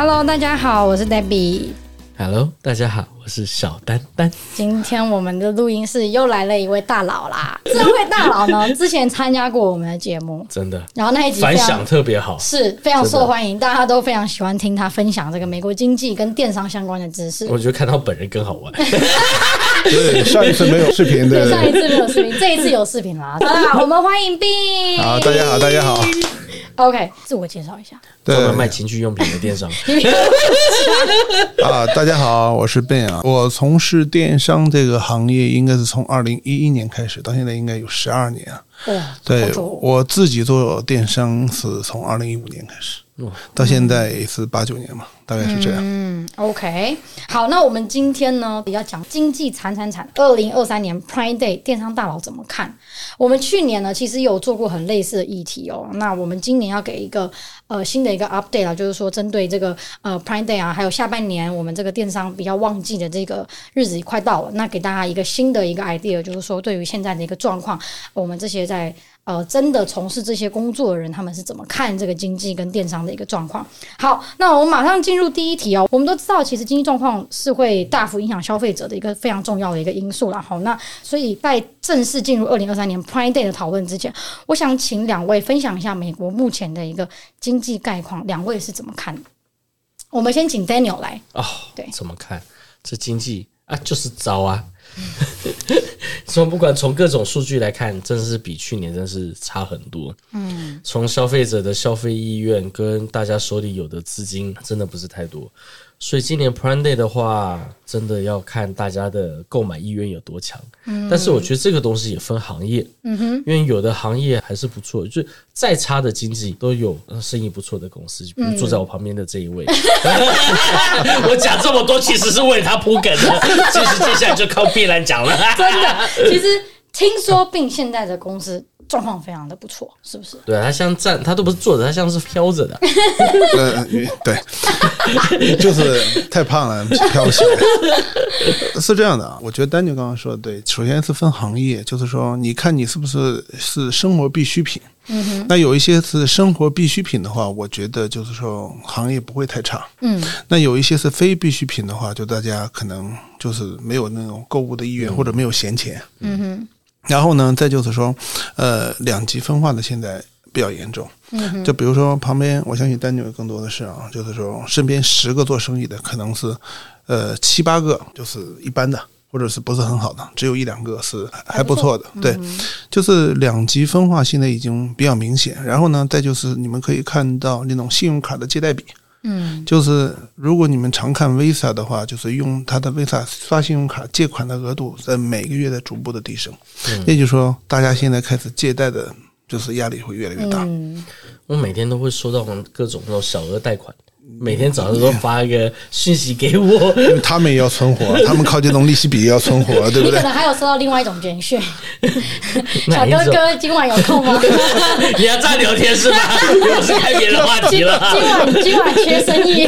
Hello，大家好，我是 Debbie。Hello，大家好，我是小丹丹。今天我们的录音室又来了一位大佬啦！这位大佬呢，之前参加过我们的节目，真的。然后那一集反响特别好，是非常受欢迎，大家都非常喜欢听他分享这个美国经济跟电商相关的知识。我觉得看到本人更好玩。对，上一次没有视频，对，上一次没有视频，这一次有视频啦。好啦，我们欢迎 Ben。好，大家好，大家好。OK，自我介绍一下。对，卖情趣用品的电商。啊，大家好，我是 Ben 啊。我从事电商这个行业，应该是从二零一一年开始，到现在应该有十二年啊。哇，对，我自己做电商是从二零一五年开始。到现在也是八九年嘛，大概是这样。嗯，OK，好，那我们今天呢，比较讲经济惨惨惨。二零二三年 Prime Day，电商大佬怎么看？我们去年呢，其实有做过很类似的议题哦。那我们今年要给一个呃新的一个 update 啊，就是说针对这个呃 Prime Day 啊，还有下半年我们这个电商比较旺季的这个日子快到了，那给大家一个新的一个 idea，就是说对于现在的一个状况，我们这些在。呃，真的从事这些工作的人，他们是怎么看这个经济跟电商的一个状况？好，那我们马上进入第一题哦。我们都知道，其实经济状况是会大幅影响消费者的一个非常重要的一个因素了。好，那所以在正式进入二零二三年 Prime Day 的讨论之前，我想请两位分享一下美国目前的一个经济概况，两位是怎么看？我们先请 Daniel 来哦。对，怎么看这经济啊？就是糟啊。从不管从各种数据来看，真的是比去年真是差很多。嗯，从消费者的消费意愿跟大家手里有的资金，真的不是太多。所以今年 Prime Day 的话，真的要看大家的购买意愿有多强。嗯，但是我觉得这个东西也分行业。嗯哼，因为有的行业还是不错，就再差的经济都有生意不错的公司，比如坐在我旁边的这一位。嗯、我讲这么多，其实是为他铺梗的。其实接下来就靠 Ben 来讲了。真的，其实听说 Ben 现在的公司。状况非常的不错，是不是？对啊，他像站，他都不是坐着，他像是飘着的。对，就是太胖了，飘起来。是这样的啊，我觉得丹尼刚刚说的对。首先是分行业，就是说，你看你是不是是生活必需品。嗯哼。那有一些是生活必需品的话，我觉得就是说行业不会太差。嗯。那有一些是非必需品的话，就大家可能就是没有那种购物的意愿，或者没有闲钱。嗯哼。然后呢，再就是说，呃，两极分化的现在比较严重。嗯，就比如说旁边，我相信丹尼尔更多的是啊，就是说身边十个做生意的，可能是，呃，七八个就是一般的，或者是不是很好的，只有一两个是还不错的。对，就是两极分化现在已经比较明显。然后呢，再就是你们可以看到那种信用卡的借贷比。嗯，就是如果你们常看 Visa 的话，就是用它的 Visa 刷信用卡借款的额度在每个月在逐步的提升，嗯，也就是说，大家现在开始借贷的，就是压力会越来越大。嗯，我每天都会收到各种那种小额贷款。每天早上都发一个讯息给我，因为他们也要存活，他们靠这种利息比也要存活，对不对？你可能还有收到另外一种简讯，小哥哥今晚有空吗？你要再聊天是吧？我是开别的话题了。今晚今晚缺生意，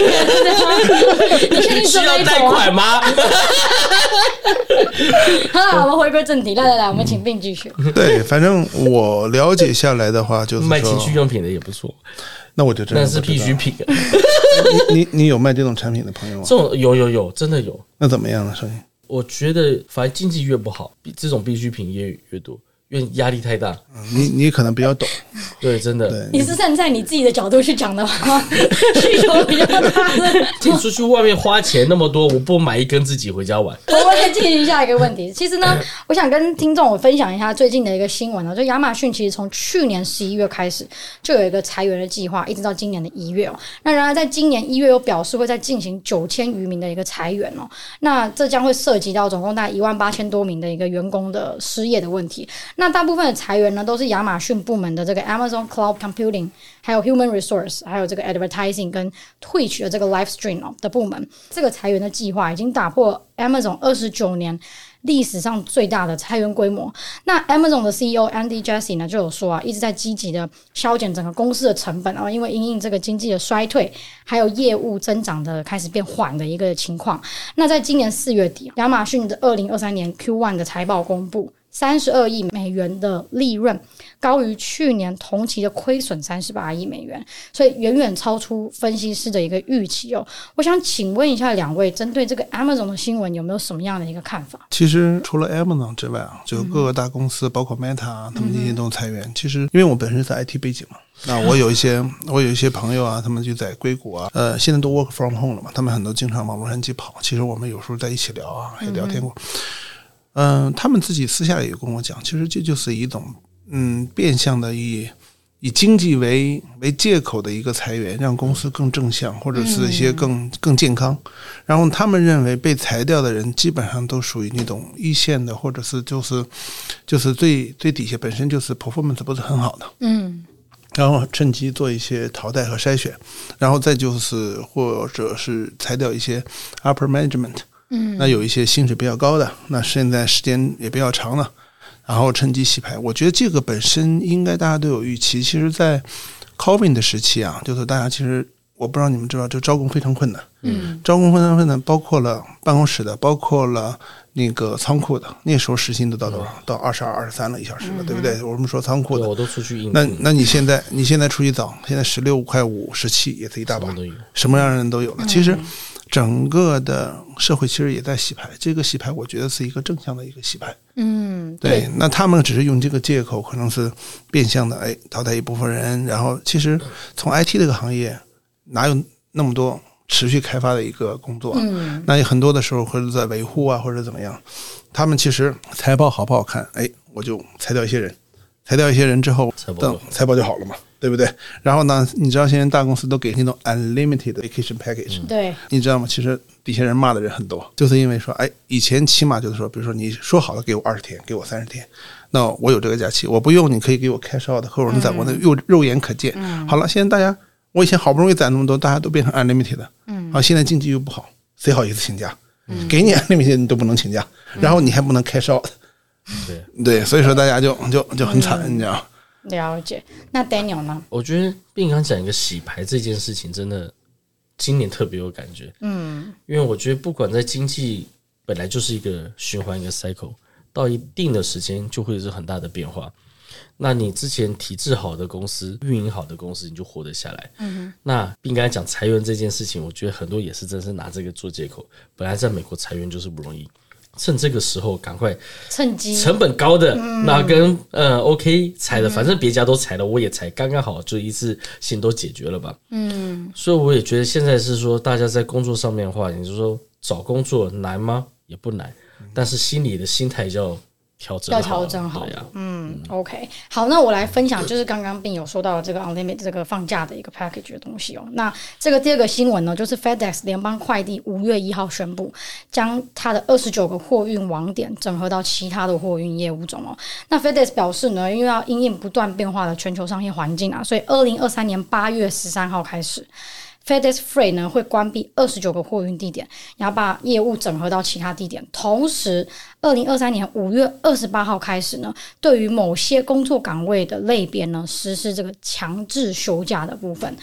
你确定需要贷款吗？好了，我们回归正题，来来来，我们请 Ben 继续。对，反正我了解下来的话，就是卖情趣用品的也不错。那我就真的那是必需品。你你你有卖这种产品的朋友吗？这种有有有，真的有。那怎么样呢？声音我觉得，反正经济越不好，这种必需品也越多。因为压力太大，你你可能比较懂，对，真的。你是站在你自己的角度去讲的话，需求比较大的。你出去外面花钱那么多，我不买一根自己回家玩。我们来进行下一个问题。其实呢，我想跟听众我分享一下最近的一个新闻呢，就亚马逊其实从去年十一月开始就有一个裁员的计划，一直到今年的一月哦。那然而在今年一月又表示会再进行九千余名的一个裁员哦。那这将会涉及到总共大概一万八千多名的一个员工的失业的问题。那大部分的裁员呢，都是亚马逊部门的这个 Amazon Cloud Computing，还有 Human Resource，还有这个 Advertising 跟 Twitch 的这个 Live Stream 的部门。这个裁员的计划已经打破 Amazon 二十九年历史上最大的裁员规模。那 Amazon 的 CEO Andy Jassy 呢就有说啊，一直在积极的削减整个公司的成本啊，因为因应这个经济的衰退，还有业务增长的开始变缓的一个情况。那在今年四月底，亚马逊的二零二三年 Q one 的财报公布。三十二亿美元的利润，高于去年同期的亏损三十八亿美元，所以远远超出分析师的一个预期哦。我想请问一下两位，针对这个 Amazon 的新闻，有没有什么样的一个看法？其实除了 Amazon 之外啊，就各个大公司，嗯、包括 Meta，他们今天都裁员。嗯、其实因为我本身是 IT 背景嘛，那我有一些我有一些朋友啊，他们就在硅谷啊，呃，现在都 work from home 了嘛，他们很多经常往洛杉矶跑。其实我们有时候在一起聊啊，也聊天过。嗯、呃，他们自己私下也跟我讲，其实这就是一种嗯变相的以以经济为为借口的一个裁员，让公司更正向，或者是一些更更健康。然后他们认为被裁掉的人基本上都属于那种一线的，或者是就是就是最最底下本身就是 performance 不是很好的。嗯，然后趁机做一些淘汰和筛选，然后再就是或者是裁掉一些 upper management。嗯，那有一些薪水比较高的，那现在时间也比较长了，然后趁机洗牌。我觉得这个本身应该大家都有预期。其实，在 COVID 的时期啊，就是大家其实我不知道你们知道，就招工非常困难。嗯，招工非常困难，包括了办公室的，包括了那个仓库的。那时候时薪都到多少？到二十二、二十三了一小时了，嗯、对不对？我们说仓库的，我都出去应。那那你现在你现在出去找，现在十六块五、十七也是一大把，什么样的人都有了。其实。整个的社会其实也在洗牌，这个洗牌我觉得是一个正向的一个洗牌。嗯，对。那他们只是用这个借口，可能是变相的，哎，淘汰一部分人。然后其实从 IT 这个行业，哪有那么多持续开发的一个工作？嗯，那有很多的时候或者在维护啊，或者怎么样，他们其实财报好不好看？哎，我就裁掉一些人，裁掉一些人之后，等财报就好了嘛。对不对？然后呢？你知道现在大公司都给那种 unlimited vacation package，对，你知道吗？其实底下人骂的人很多，就是因为说，哎，以前起码就是说，比如说你说好了给我二十天，给我三十天，那我有这个假期，我不用你可以给我 cash out 的，或者你在我那肉肉眼可见。嗯、好了，现在大家，我以前好不容易攒那么多，大家都变成 unlimited 的，嗯，好，现在经济又不好，谁好意思请假？嗯、给你 unlimited 你都不能请假，然后你还不能 cash out，对对，所以说大家就就就很惨，嗯、你知道。了解，那 Daniel 呢？我觉得并刚讲一个洗牌这件事情，真的今年特别有感觉。嗯，因为我觉得不管在经济本来就是一个循环一个 cycle，到一定的时间就会是很大的变化。那你之前体制好的公司、运营好的公司，你就活得下来。嗯哼。那并刚才讲裁员这件事情，我觉得很多也是真是拿这个做借口。本来在美国裁员就是不容易。趁这个时候赶快趁机。成本高的那跟呃 OK 踩的，反正别家都踩了，我也踩，刚刚好就一次性都解决了吧。嗯，所以我也觉得现在是说大家在工作上面的话，你就说找工作难吗？也不难，但是心里的心态就要。调整要调整好，呀、嗯，，OK，好，那我来分享，就是刚刚并有说到这个 Unlimited 这个放假的一个 package 的东西哦。那这个第二个新闻呢，就是 FedEx 联邦快递五月一号宣布，将它的二十九个货运网点整合到其他的货运业务中哦。那 FedEx 表示呢，因为要因应不断变化的全球商业环境啊，所以二零二三年八月十三号开始。FedEx Free 呢会关闭二十九个货运地点，然后把业务整合到其他地点。同时，二零二三年五月二十八号开始呢，对于某些工作岗位的类别呢，实施这个强制休假的部分。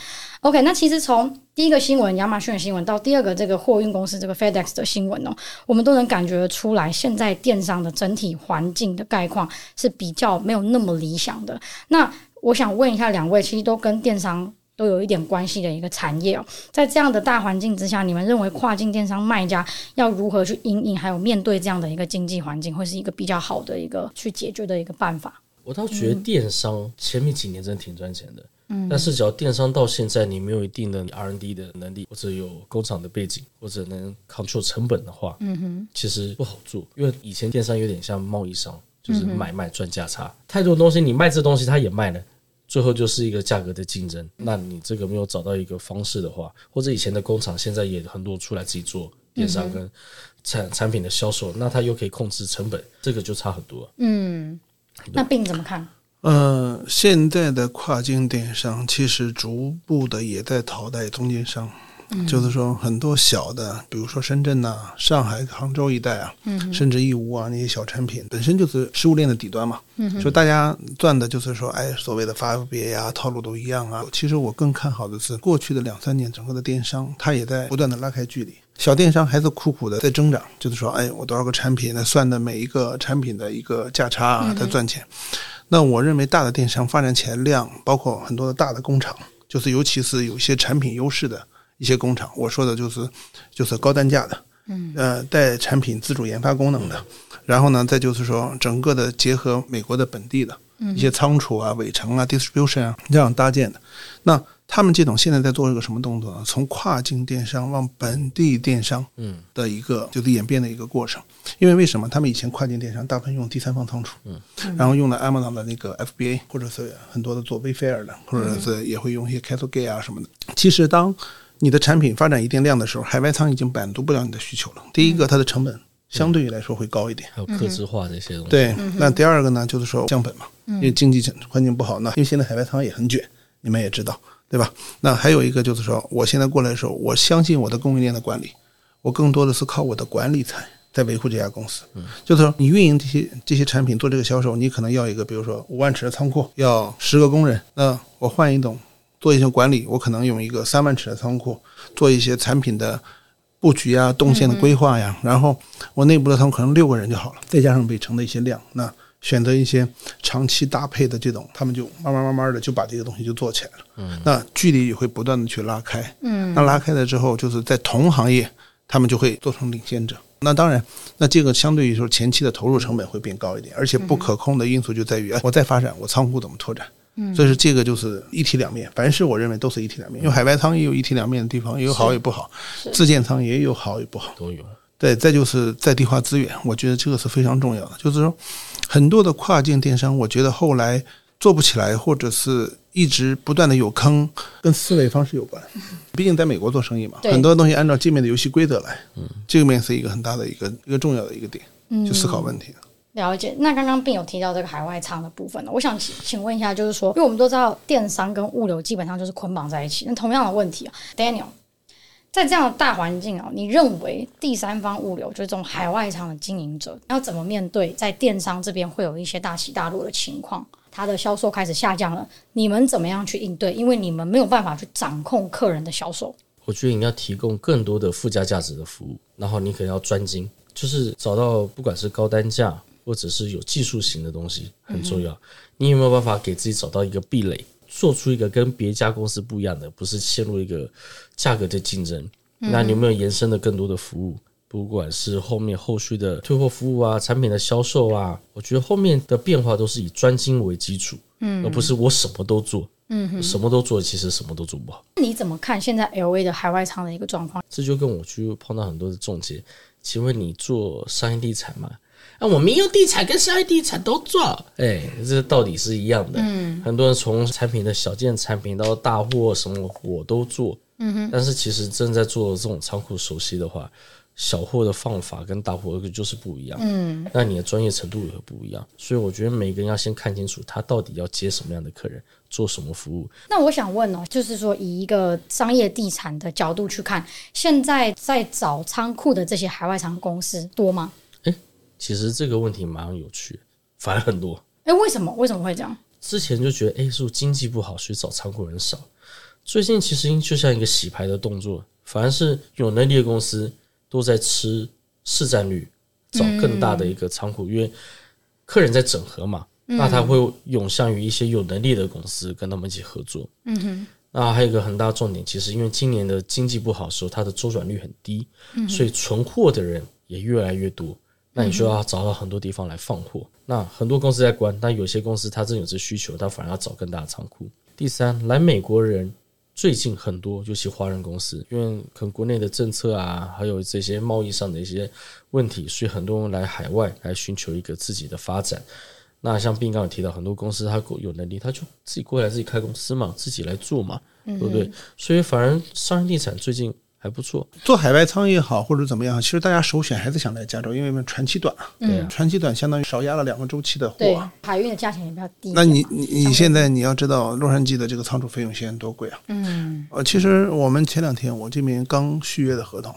OK，那其实从第一个新闻亚马逊的新闻到第二个这个货运公司这个 FedEx 的新闻呢，我们都能感觉出来，现在电商的整体环境的概况是比较没有那么理想的。那我想问一下两位，其实都跟电商。都有一点关系的一个产业哦，在这样的大环境之下，你们认为跨境电商卖家要如何去应应，还有面对这样的一个经济环境，会是一个比较好的一个去解决的一个办法？我倒觉得电商前面几年真的挺赚钱的，嗯，但是只要电商到现在你没有一定的 R&D 的能力，或者有工厂的背景，或者能 control 成本的话，嗯哼，其实不好做，因为以前电商有点像贸易商，就是买卖赚价差，太多东西你卖这东西他也卖了。最后就是一个价格的竞争，那你这个没有找到一个方式的话，或者以前的工厂现在也很多出来自己做电商跟产产品的销售，那他又可以控制成本，这个就差很多。嗯，那并怎么看？呃，现在的跨境电商其实逐步的也在淘汰中间商。就是说，很多小的，比如说深圳呐、啊、上海、杭州一带啊，甚至义乌啊那些小产品，本身就是食物链的底端嘛。嗯，所以大家赚的就是说，哎，所谓的发别呀，套路都一样啊。其实我更看好的是，过去的两三年，整个的电商它也在不断的拉开距离。小电商还是苦苦的在增长，就是说，哎，我多少个产品，那算的每一个产品的一个价差啊，在赚钱。那我认为大的电商发展起来量，包括很多的大的工厂，就是尤其是有一些产品优势的一些工厂，我说的就是就是高单价的，嗯，呃，带产品自主研发功能的，然后呢，再就是说整个的结合美国的本地的一些仓储啊、尾程啊、distribution 啊这样搭建的，那。他们这种现在在做一个什么动作呢？从跨境电商往本地电商，嗯，的一个就是演变的一个过程。因为为什么他们以前跨境电商大部分用第三方仓储，嗯，然后用了 Amazon 的那个 FBA，或者是很多的做 Wayfair 的，或者是也会用一些 CastleGate 啊什么的。其实当你的产品发展一定量的时候，海外仓已经满足不了你的需求了。第一个，它的成本相对于来说会高一点，还有客制化这些东西。对，那第二个呢，就是说降本嘛，因为经济环境不好，那因为现在海外仓也很卷，你们也知道。对吧？那还有一个就是说，我现在过来的时候，我相信我的供应链的管理，我更多的是靠我的管理层在维护这家公司。嗯，就是说，你运营这些这些产品做这个销售，你可能要一个，比如说五万尺的仓库，要十个工人。那我换一种做一些管理，我可能用一个三万尺的仓库做一些产品的布局啊、动线的规划呀。然后我内部的仓库可能六个人就好了，再加上北城的一些量，那。选择一些长期搭配的这种，他们就慢慢慢慢的就把这个东西就做起来了。嗯，那距离也会不断的去拉开。嗯，那拉开了之后，就是在同行业，他们就会做成领先者。那当然，那这个相对于说前期的投入成本会变高一点，而且不可控的因素就在于，我再发展，我仓库怎么拓展？嗯，所以说这个就是一体两面。凡事我认为都是一体两面，因为海外仓也有一体两面的地方，也有好也不好；自建仓也有好也不好，都有。对，再就是在地化资源，我觉得这个是非常重要的。就是说，很多的跨境电商，我觉得后来做不起来，或者是一直不断的有坑，跟思维方式有关。毕竟在美国做生意嘛，很多东西按照界面的游戏规则来，嗯，这个面是一个很大的一个一个重要的一个点，去思考问题。了解。那刚刚并有提到这个海外仓的部分呢，我想请问一下，就是说，因为我们都知道电商跟物流基本上就是捆绑在一起，那同样的问题啊，Daniel。在这样的大环境啊，你认为第三方物流就是这种海外仓的经营者要怎么面对？在电商这边会有一些大起大落的情况，它的销售开始下降了，你们怎么样去应对？因为你们没有办法去掌控客人的销售。我觉得你要提供更多的附加价值的服务，然后你可能要专精，就是找到不管是高单价或者是有技术型的东西很重要。你有没有办法给自己找到一个壁垒？做出一个跟别家公司不一样的，不是陷入一个价格的竞争。那你有没有延伸的更多的服务？不管是后面后续的退货服务啊，产品的销售啊，我觉得后面的变化都是以专精为基础，嗯，而不是我什么都做，嗯，什么都做，其实什么都做不好。你怎么看现在 LA 的海外仓的一个状况？这就跟我去碰到很多的中介，请问你做商业地产吗？啊，我民有地产跟商业地产都做，哎，这道理是一样的。嗯，很多人从产品的小件产品到大货什么我都做。嗯哼。但是其实正在做这种仓库熟悉的话，小货的放法跟大货就是不一样。嗯。那你的专业程度也会不一样，所以我觉得每个人要先看清楚他到底要接什么样的客人，做什么服务。那我想问哦，就是说以一个商业地产的角度去看，现在在找仓库的这些海外仓公司多吗？其实这个问题蛮有趣，反而很多。哎，为什么？为什么会这样？之前就觉得，哎，是不是经济不好，所以找仓库人少。最近其实就像一个洗牌的动作，反而是有能力的公司都在吃市占率，找更大的一个仓库，嗯、因为客人在整合嘛，嗯、那他会涌向于一些有能力的公司，跟他们一起合作。嗯哼。那还有一个很大重点，其实因为今年的经济不好的时候，它的周转率很低，嗯、所以存货的人也越来越多。那你就要找到很多地方来放货。那很多公司在关，但有些公司它真有这需求，它反而要找更大的仓库。第三，来美国人最近很多，尤其华人公司，因为可能国内的政策啊，还有这些贸易上的一些问题，所以很多人来海外来寻求一个自己的发展。那像斌刚有提到，很多公司他有能力，他就自己过来自己开公司嘛，自己来做嘛，对不对？所以反而商业地产最近。还不错，做海外仓也好，或者怎么样，其实大家首选还是想来加州，因为船期短，对，船期短相当于少压了两个周期的货，对，海运的价钱也比较低。那你你你现在你要知道洛杉矶的这个仓储费用现在多贵啊？嗯，呃，其实我们前两天我这边刚续约的合同，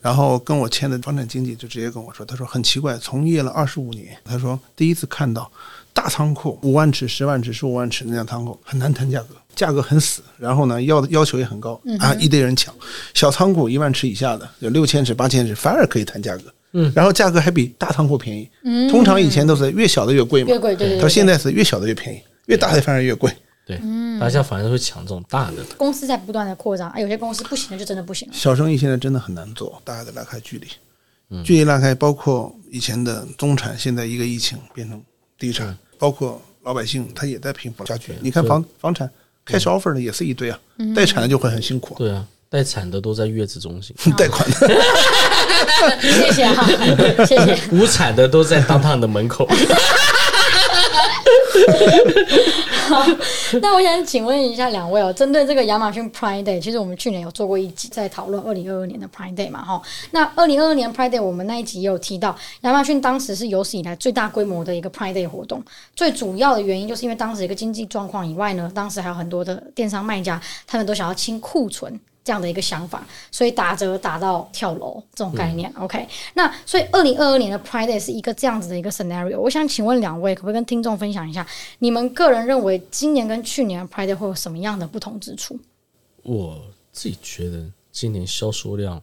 然后跟我签的房产经纪就直接跟我说，他说很奇怪，从业了二十五年，他说第一次看到。大仓库，五万尺、十万尺、十五万尺那样仓库很难谈价格，价格很死，然后呢要要求也很高啊，一堆人抢。小仓库一万尺以下的，有六千尺、八千尺，反而可以谈价格。嗯，然后价格还比大仓库便宜。嗯，通常以前都是越小的越贵嘛，越贵对。到现在是越小的越便宜，越大的反而越贵。对，大家反而会抢这种大的。公司在不断的扩张，有些公司不行了就真的不行了。小生意现在真的很难做，大家得拉开距离，距离拉开，包括以前的中产，现在一个疫情变成地产，包括老百姓他也在拼房价据。你看房房产开始 offer 的也是一堆啊，待产的就会很辛苦。对啊。待产的都在月子中心，贷款的，谢谢哈，谢谢。无产的都在当趟的门口。好，那我想请问一下两位哦，针对这个亚马逊 Prime Day，其实我们去年有做过一集在讨论二零二二年的 Prime Day 嘛，哈。那二零二二年 Prime Day，我们那一集也有提到，亚马逊当时是有史以来最大规模的一个 Prime Day 活动，最主要的原因就是因为当时一个经济状况以外呢，当时还有很多的电商卖家，他们都想要清库存。这样的一个想法，所以打折打到跳楼这种概念。嗯、OK，那所以二零二二年的 Pride Day 是一个这样子的一个 scenario。我想请问两位，可不可以跟听众分享一下，你们个人认为今年跟去年的 Pride Day 会有什么样的不同之处？我自己觉得今年销售量，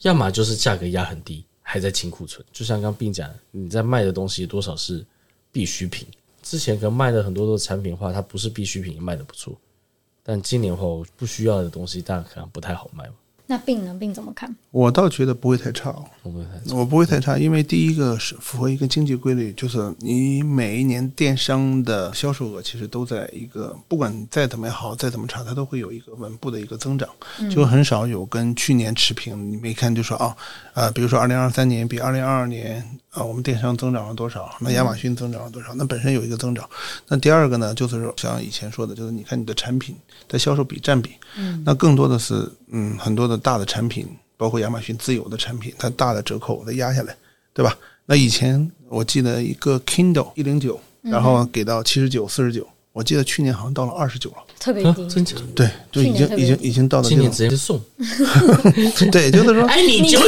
要么就是价格压很低，还在清库存。就像刚刚 Bing 讲，你在卖的东西多少是必需品，之前可能卖的很多的产品的话，它不是必需品，卖的不错。但今年后不需要的东西，大概可能不太好卖。那 Bing 呢？Bing 怎么看？我倒觉得不会太差我，不会太差。我不会太差，因为第一个是符合一个经济规律，就是你每一年电商的销售额其实都在一个，不管再怎么好，再怎么差，它都会有一个稳步的一个增长，就很少有跟去年持平。你没看就说啊，呃，比如说二零二三年比二零二二年啊，我们电商增长了多少？那亚马逊增长了多少？那本身有一个增长。那第二个呢，就是说像以前说的，就是你看你的产品的销售比占比，嗯，那更多的是嗯很多的。大的产品，包括亚马逊自有的产品，它大的折扣它压下来，对吧？那以前我记得一个 Kindle 一零九，然后给到七十九、四十九。我记得去年好像到了二十九了，特别低，真假？对，就已经已经已经到了。今年直接送，对，就是说，哎，你九九，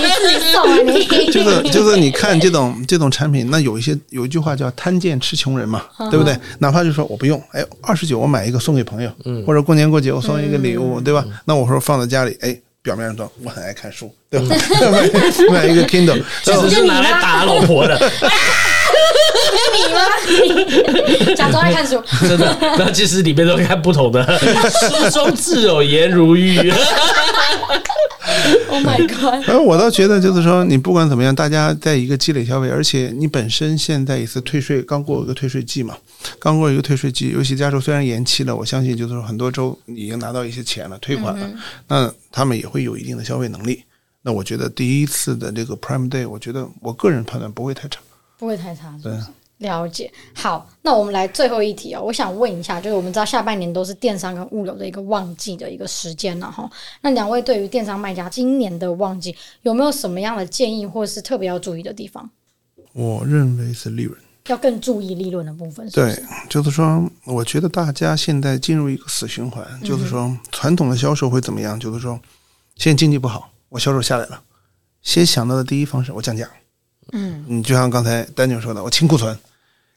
你自己送啊你？就是就是，你看这种这种产品，那有一些有一句话叫“贪贱吃穷人”嘛，对不对？哪怕就说我不用，哎，二十九我买一个送给朋友，或者过年过节我送一个礼物，对吧？那我说放在家里，哎，表面上说我很爱看书，对吧？买一个 Kindle，其实是拿来打老婆的。假装爱看书，真的。那其实里面都看不同的，书中自有颜如玉。Oh my god！而我倒觉得，就是说，你不管怎么样，大家在一个积累消费，而且你本身现在也是退税，刚过一个退税季嘛，刚过一个退税季，尤其加州虽然延期了，我相信就是说很多州已经拿到一些钱了，退款了，嗯、那他们也会有一定的消费能力。那我觉得第一次的这个 Prime Day，我觉得我个人判断不会太差。不会太差，对，了解。好，那我们来最后一题哦。我想问一下，就是我们知道下半年都是电商跟物流的一个旺季的一个时间了哈。那两位对于电商卖家今年的旺季有没有什么样的建议，或是特别要注意的地方？我认为是利润，要更注意利润的部分是是？对，就是说，我觉得大家现在进入一个死循环，就是说，传统的销售会怎么样？就是说，现在经济不好，我销售下来了，先想到的第一方式，我降价。嗯，你就像刚才丹尼说的，我清库存，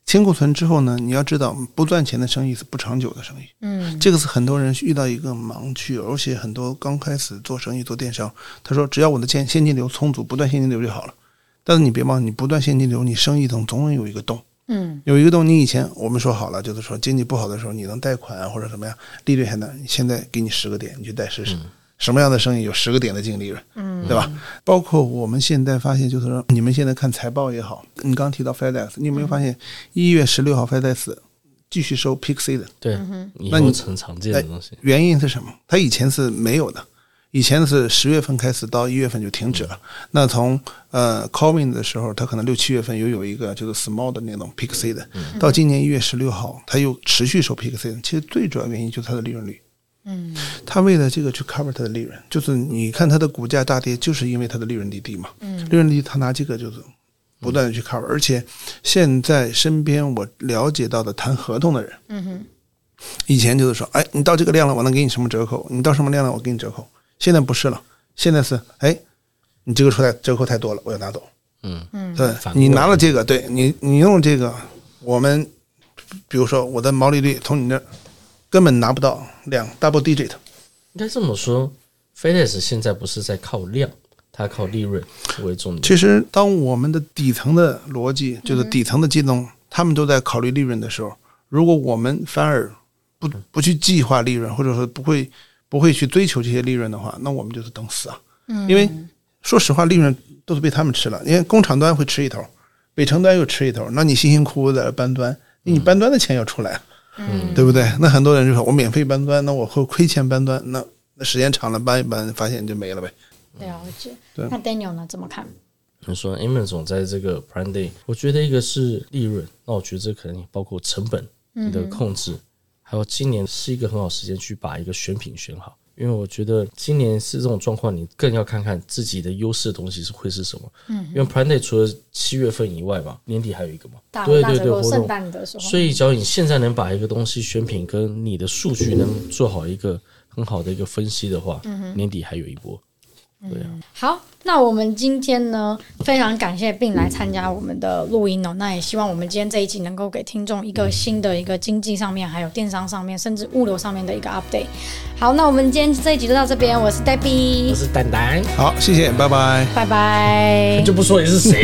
清库存之后呢，你要知道不赚钱的生意是不长久的生意。嗯，这个是很多人遇到一个盲区，而且很多刚开始做生意做电商，他说只要我的现现金流充足，不断现金流就好了。但是你别忘了，你不断现金流，你生意总总有一个洞。嗯，有一个洞，你以前我们说好了，就是说经济不好的时候你能贷款或者怎么样，利率还能，现在给你十个点，你去贷试试。嗯什么样的生意有十个点的净利润，嗯，对吧？包括我们现在发现，就是说，你们现在看财报也好，你刚刚提到 FedEx，你有没有发现一月十六号 FedEx 继续收 Peak Season？对，那你很常见的东西。原因是什么？它以前是没有的，以前是十月份开始到一月份就停止了。那从呃 c o v i n 的时候，它可能六七月份又有一个就是 Small 的那种 Peak Season，到今年一月十六号，它又持续收 Peak Season。其实最主要原因就是它的利润率。嗯，他为了这个去 cover 他的利润，就是你看他的股价大跌，就是因为他的利润率低嘛。嗯，利润率他拿这个就是不断的去 cover，而且现在身边我了解到的谈合同的人，嗯哼，以前就是说，哎，你到这个量了，我能给你什么折扣？你到什么量了，我给你折扣。现在不是了，现在是，哎，你这个出来折扣太多了，我要拿走。嗯嗯，对，你拿了这个，对你，你用这个。我们比如说我的毛利率从你那根本拿不到两 double digit。应该这么说，FedEx 现在不是在靠量，它靠利润为重点。其实，当我们的底层的逻辑，就是底层的技能，他们都在考虑利润的时候，如果我们反而不不去计划利润，或者说不会不会去追求这些利润的话，那我们就是等死啊！因为说实话，利润都是被他们吃了。因为工厂端会吃一头，北城端又吃一头，那你辛辛苦苦在搬端，你搬端的钱要出来，嗯，对不对？那很多人就说我免费搬砖，那我会亏钱搬砖，那那时间长了搬一搬，发现就没了呗。了解。对。那 Daniel 呢？怎么看？你说 Amen 总在这个 Prime Day，我觉得一个是利润，那我觉得这可能也包括成本你的控制，还有今年是一个很好时间去把一个选品选好。因为我觉得今年是这种状况，你更要看看自己的优势的东西是会是什么。嗯，因为 Prime Day 除了七月份以外嘛，年底还有一个嘛，对对对，活动。圣诞的时候。所以，只要你现在能把一个东西选品跟你的数据能做好一个很好的一个分析的话，嗯，年底还有一波。对啊，好，那我们今天呢，非常感谢 Bin 来参加我们的录音哦。那也希望我们今天这一集能够给听众一个新的一个经济上面，还有电商上面，甚至物流上面的一个 update。好，那我们今天这一集就到这边。我是 Debbie，我是丹丹。好，谢谢，拜拜，拜拜。就不说你是谁。